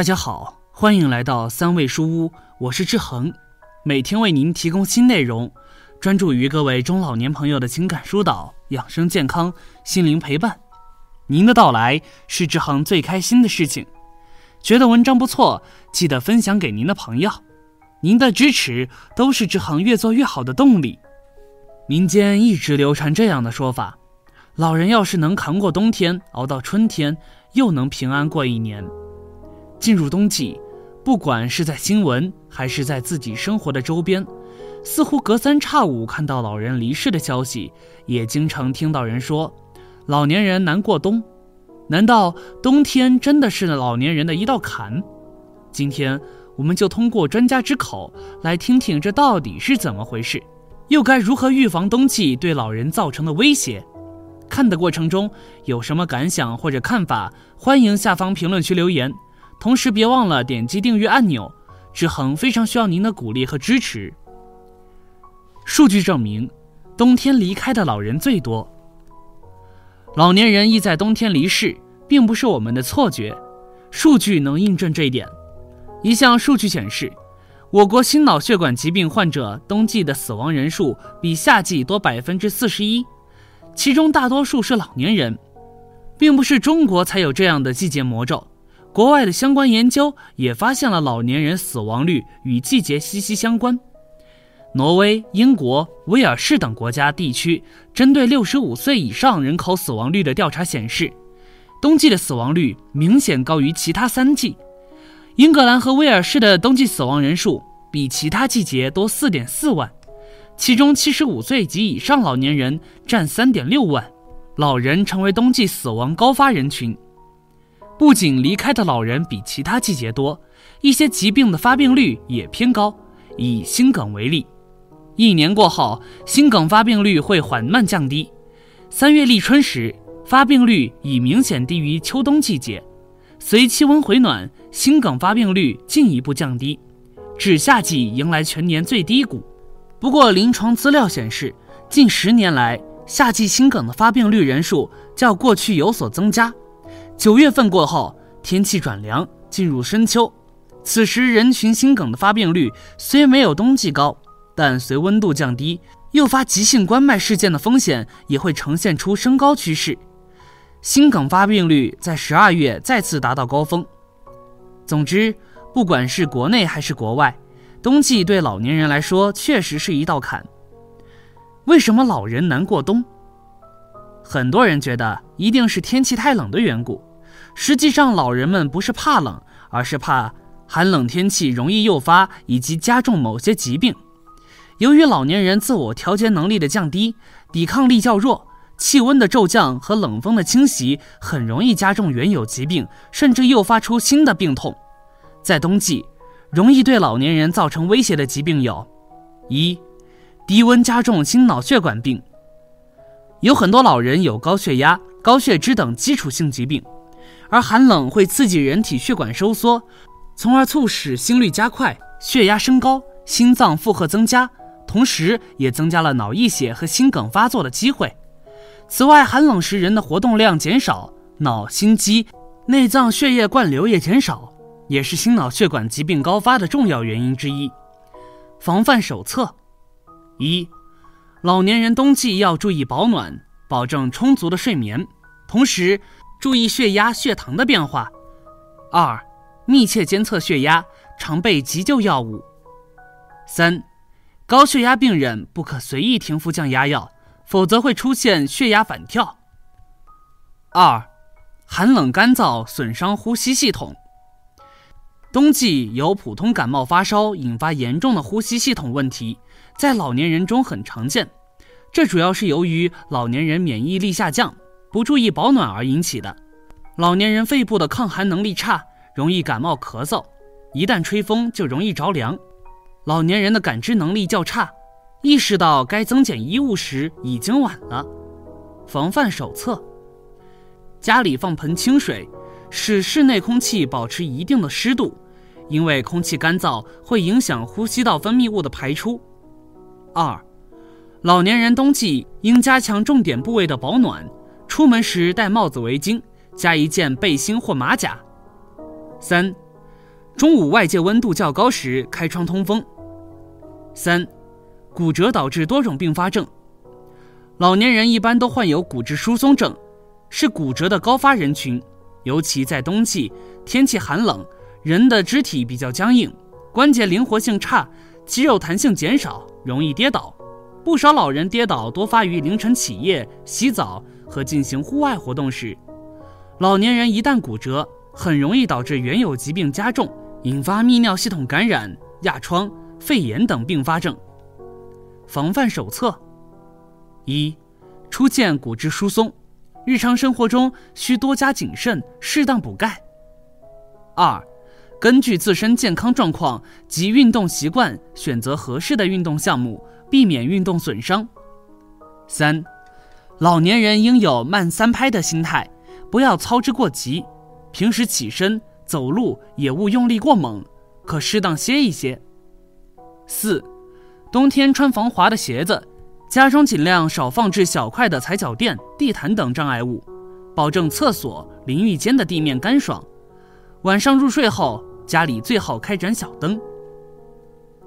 大家好，欢迎来到三味书屋，我是志恒，每天为您提供新内容，专注于各位中老年朋友的情感疏导、养生健康、心灵陪伴。您的到来是志恒最开心的事情。觉得文章不错，记得分享给您的朋友。您的支持都是志恒越做越好的动力。民间一直流传这样的说法：老人要是能扛过冬天，熬到春天，又能平安过一年。进入冬季，不管是在新闻还是在自己生活的周边，似乎隔三差五看到老人离世的消息，也经常听到人说，老年人难过冬。难道冬天真的是老年人的一道坎？今天我们就通过专家之口来听听这到底是怎么回事，又该如何预防冬季对老人造成的威胁？看的过程中有什么感想或者看法，欢迎下方评论区留言。同时别忘了点击订阅按钮，志恒非常需要您的鼓励和支持。数据证明，冬天离开的老人最多。老年人易在冬天离世，并不是我们的错觉，数据能印证这一点。一项数据显示，我国心脑血管疾病患者冬季的死亡人数比夏季多百分之四十一，其中大多数是老年人，并不是中国才有这样的季节魔咒。国外的相关研究也发现了老年人死亡率与季节息息相关。挪威、英国、威尔士等国家地区针对六十五岁以上人口死亡率的调查显示，冬季的死亡率明显高于其他三季。英格兰和威尔士的冬季死亡人数比其他季节多四点四万，其中七十五岁及以上老年人占三点六万，老人成为冬季死亡高发人群。不仅离开的老人比其他季节多，一些疾病的发病率也偏高。以心梗为例。一年过后，心梗发病率会缓慢降低。三月立春时，发病率已明显低于秋冬季节。随气温回暖，心梗发病率进一步降低，至夏季迎来全年最低谷。不过，临床资料显示，近十年来，夏季心梗的发病率人数较过去有所增加。九月份过后，天气转凉，进入深秋，此时人群心梗的发病率虽没有冬季高。但随温度降低，诱发急性冠脉事件的风险也会呈现出升高趋势，心梗发病率在十二月再次达到高峰。总之，不管是国内还是国外，冬季对老年人来说确实是一道坎。为什么老人难过冬？很多人觉得一定是天气太冷的缘故，实际上老人们不是怕冷，而是怕寒冷天气容易诱发以及加重某些疾病。由于老年人自我调节能力的降低，抵抗力较弱，气温的骤降和冷风的侵袭很容易加重原有疾病，甚至诱发出新的病痛。在冬季，容易对老年人造成威胁的疾病有：一、低温加重心脑血管病。有很多老人有高血压、高血脂等基础性疾病，而寒冷会刺激人体血管收缩，从而促使心率加快、血压升高、心脏负荷增加。同时，也增加了脑溢血和心梗发作的机会。此外，寒冷时人的活动量减少，脑、心肌、内脏血液灌流也减少，也是心脑血管疾病高发的重要原因之一。防范手册：一、老年人冬季要注意保暖，保证充足的睡眠，同时注意血压、血糖的变化。二、密切监测血压，常备急救药物。三。高血压病人不可随意停服降压药，否则会出现血压反跳。二，寒冷干燥损伤呼吸系统。冬季由普通感冒发烧引发严重的呼吸系统问题，在老年人中很常见。这主要是由于老年人免疫力下降，不注意保暖而引起的。老年人肺部的抗寒能力差，容易感冒咳嗽，一旦吹风就容易着凉。老年人的感知能力较差，意识到该增减衣物时已经晚了。防范手册：家里放盆清水，使室内空气保持一定的湿度，因为空气干燥会影响呼吸道分泌物的排出。二，老年人冬季应加强重点部位的保暖，出门时戴帽子、围巾，加一件背心或马甲。三。中午外界温度较高时开窗通风。三、骨折导致多种并发症，老年人一般都患有骨质疏松症，是骨折的高发人群，尤其在冬季天气寒冷，人的肢体比较僵硬，关节灵活性差，肌肉弹性减少，容易跌倒。不少老人跌倒多发于凌晨起夜、洗澡和进行户外活动时。老年人一旦骨折，很容易导致原有疾病加重，引发泌尿系统感染、压疮、肺炎等并发症。防范手册：一、出现骨质疏松，日常生活中需多加谨慎，适当补钙。二、根据自身健康状况及运动习惯，选择合适的运动项目。避免运动损伤。三，老年人应有慢三拍的心态，不要操之过急。平时起身走路也勿用力过猛，可适当歇一歇。四，冬天穿防滑的鞋子，家中尽量少放置小块的踩脚垫、地毯等障碍物，保证厕所、淋浴间的地面干爽。晚上入睡后，家里最好开盏小灯。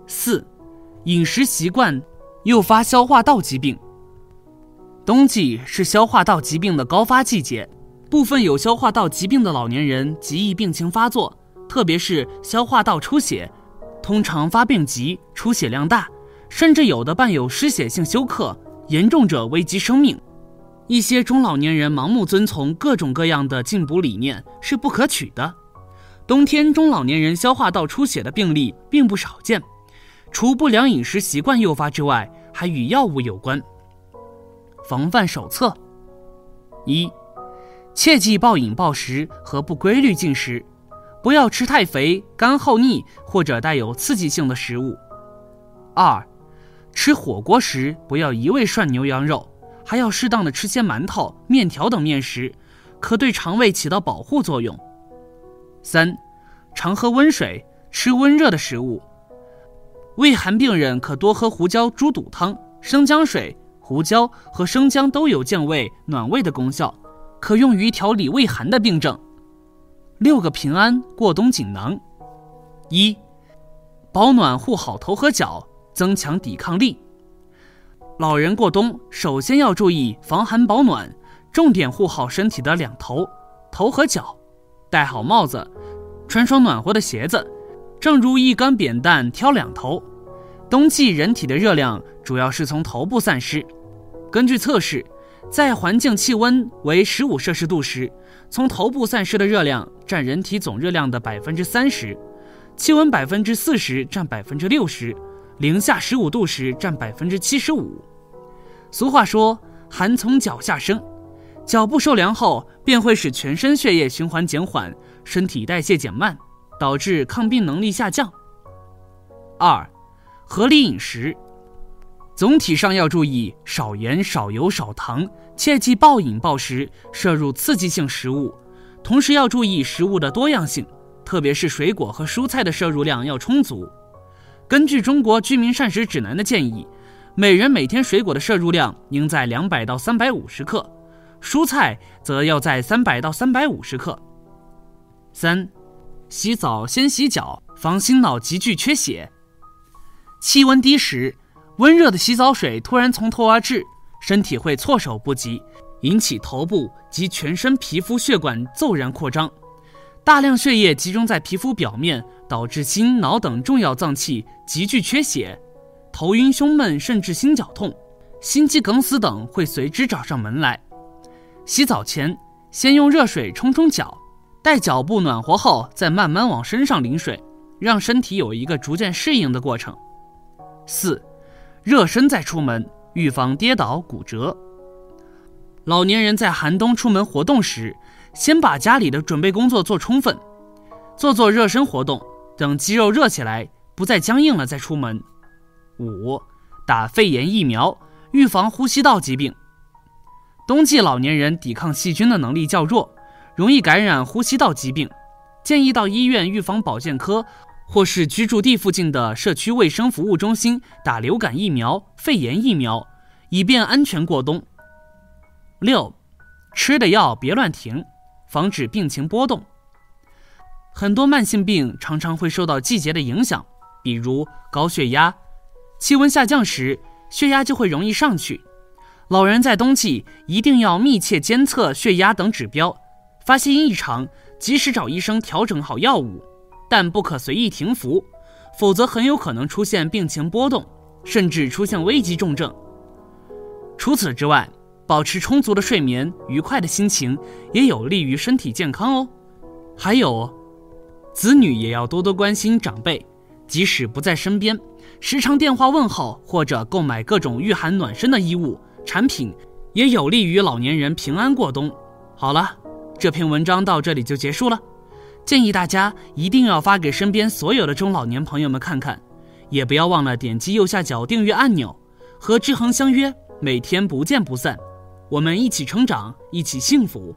四，饮食习惯。诱发消化道疾病。冬季是消化道疾病的高发季节，部分有消化道疾病的老年人极易病情发作，特别是消化道出血，通常发病急，出血量大，甚至有的伴有失血性休克，严重者危及生命。一些中老年人盲目遵从各种各样的进补理念是不可取的。冬天中老年人消化道出血的病例并不少见。除不良饮食习惯诱发之外，还与药物有关。防范手册：一、切忌暴饮暴食和不规律进食，不要吃太肥、干厚腻或者带有刺激性的食物。二、吃火锅时不要一味涮牛羊肉，还要适当的吃些馒头、面条等面食，可对肠胃起到保护作用。三、常喝温水，吃温热的食物。胃寒病人可多喝胡椒猪肚汤、生姜水。胡椒和生姜都有健胃暖胃的功效，可用于调理胃寒的病症。六个平安过冬锦囊：一、保暖护好头和脚，增强抵抗力。老人过冬首先要注意防寒保暖，重点护好身体的两头，头和脚，戴好帽子，穿双暖和的鞋子。正如一杆扁担挑两头，冬季人体的热量主要是从头部散失。根据测试，在环境气温为十五摄氏度时，从头部散失的热量占人体总热量的百分之三十；气温百分之四十占百分之六十；零下十五度时占百分之七十五。俗话说：“寒从脚下生”，脚部受凉后便会使全身血液循环减缓，身体代谢减慢。导致抗病能力下降。二，合理饮食，总体上要注意少盐、少油、少糖，切忌暴饮暴食，摄入刺激性食物。同时要注意食物的多样性，特别是水果和蔬菜的摄入量要充足。根据中国居民膳食指南的建议，每人每天水果的摄入量应在两百到三百五十克，蔬菜则要在三百到三百五十克。三。洗澡先洗脚，防心脑急剧缺血。气温低时，温热的洗澡水突然从头而至，身体会措手不及，引起头部及全身皮肤血管骤然扩张，大量血液集中在皮肤表面，导致心脑等重要脏器急剧缺血，头晕胸闷，甚至心绞痛、心肌梗死等会随之找上门来。洗澡前，先用热水冲冲脚。待脚部暖和后，再慢慢往身上淋水，让身体有一个逐渐适应的过程。四，热身再出门，预防跌倒骨折。老年人在寒冬出门活动时，先把家里的准备工作做充分，做做热身活动，等肌肉热起来，不再僵硬了再出门。五，打肺炎疫苗，预防呼吸道疾病。冬季老年人抵抗细菌的能力较弱。容易感染呼吸道疾病，建议到医院预防保健科或是居住地附近的社区卫生服务中心打流感疫苗、肺炎疫苗，以便安全过冬。六，吃的药别乱停，防止病情波动。很多慢性病常常会受到季节的影响，比如高血压，气温下降时，血压就会容易上去。老人在冬季一定要密切监测血压等指标，发现异常及时找医生调整好药物，但不可随意停服，否则很有可能出现病情波动，甚至出现危急重症。除此之外，保持充足的睡眠、愉快的心情也有利于身体健康哦。还有。子女也要多多关心长辈，即使不在身边，时常电话问候或者购买各种御寒暖身的衣物产品，也有利于老年人平安过冬。好了，这篇文章到这里就结束了。建议大家一定要发给身边所有的中老年朋友们看看，也不要忘了点击右下角订阅按钮，和志恒相约，每天不见不散。我们一起成长，一起幸福。